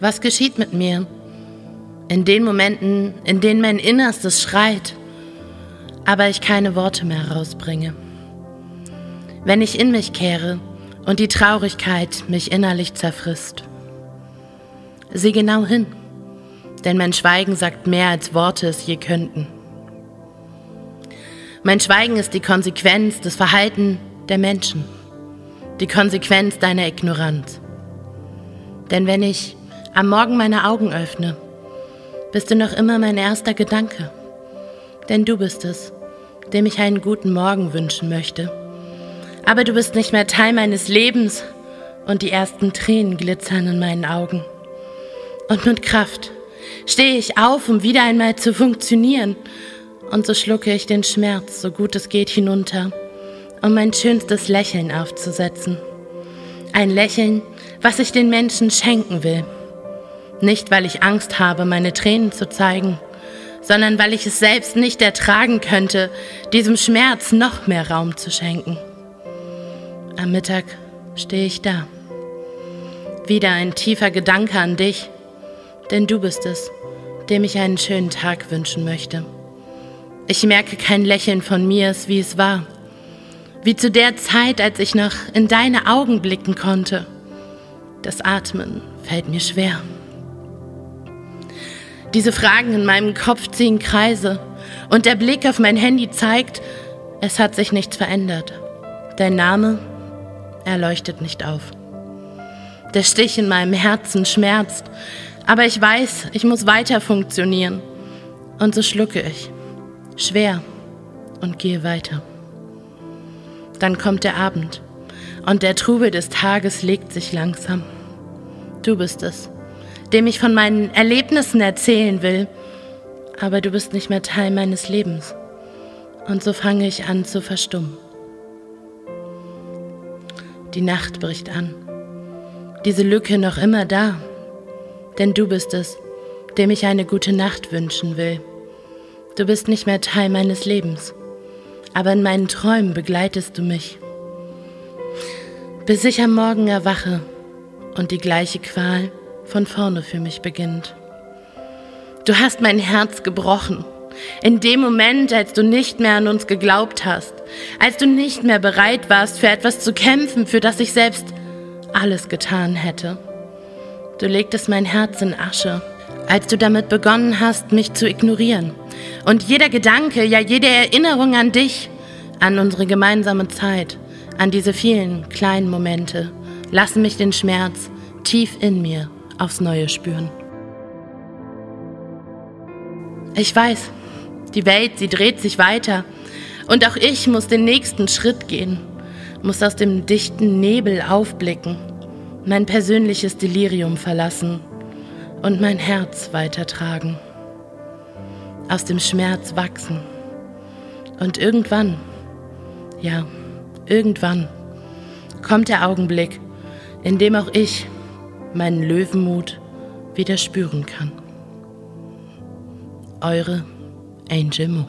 Was geschieht mit mir? In den Momenten, in denen mein Innerstes schreit, aber ich keine Worte mehr herausbringe. Wenn ich in mich kehre und die Traurigkeit mich innerlich zerfrisst. Sieh genau hin, denn mein Schweigen sagt mehr als Worte es je könnten. Mein Schweigen ist die Konsequenz des Verhaltens der Menschen, die Konsequenz deiner Ignoranz. Denn wenn ich am Morgen meine Augen öffne, bist du noch immer mein erster Gedanke. Denn du bist es, dem ich einen guten Morgen wünschen möchte. Aber du bist nicht mehr Teil meines Lebens und die ersten Tränen glitzern in meinen Augen. Und mit Kraft stehe ich auf, um wieder einmal zu funktionieren. Und so schlucke ich den Schmerz, so gut es geht, hinunter, um mein schönstes Lächeln aufzusetzen. Ein Lächeln, was ich den Menschen schenken will. Nicht, weil ich Angst habe, meine Tränen zu zeigen, sondern weil ich es selbst nicht ertragen könnte, diesem Schmerz noch mehr Raum zu schenken. Am Mittag stehe ich da. Wieder ein tiefer Gedanke an dich, denn du bist es, dem ich einen schönen Tag wünschen möchte. Ich merke kein Lächeln von mir, wie es war, wie zu der Zeit, als ich noch in deine Augen blicken konnte. Das Atmen fällt mir schwer. Diese Fragen in meinem Kopf ziehen Kreise und der Blick auf mein Handy zeigt, es hat sich nichts verändert. Dein Name, er leuchtet nicht auf. Der Stich in meinem Herzen schmerzt, aber ich weiß, ich muss weiter funktionieren. Und so schlucke ich, schwer, und gehe weiter. Dann kommt der Abend und der Trubel des Tages legt sich langsam. Du bist es, dem ich von meinen Erlebnissen erzählen will, aber du bist nicht mehr Teil meines Lebens. Und so fange ich an zu verstummen. Die Nacht bricht an. Diese Lücke noch immer da. Denn du bist es, dem ich eine gute Nacht wünschen will. Du bist nicht mehr Teil meines Lebens, aber in meinen Träumen begleitest du mich. Bis ich am Morgen erwache und die gleiche Qual von vorne für mich beginnt. Du hast mein Herz gebrochen. In dem Moment, als du nicht mehr an uns geglaubt hast, als du nicht mehr bereit warst, für etwas zu kämpfen, für das ich selbst alles getan hätte. Du legtest mein Herz in Asche, als du damit begonnen hast, mich zu ignorieren. Und jeder Gedanke, ja jede Erinnerung an dich, an unsere gemeinsame Zeit, an diese vielen kleinen Momente, lassen mich den Schmerz tief in mir aufs Neue spüren. Ich weiß, die Welt, sie dreht sich weiter und auch ich muss den nächsten Schritt gehen, muss aus dem dichten Nebel aufblicken, mein persönliches Delirium verlassen und mein Herz weitertragen, aus dem Schmerz wachsen und irgendwann, ja, irgendwann kommt der Augenblick, in dem auch ich meinen Löwenmut wieder spüren kann. Eure Angel Mo.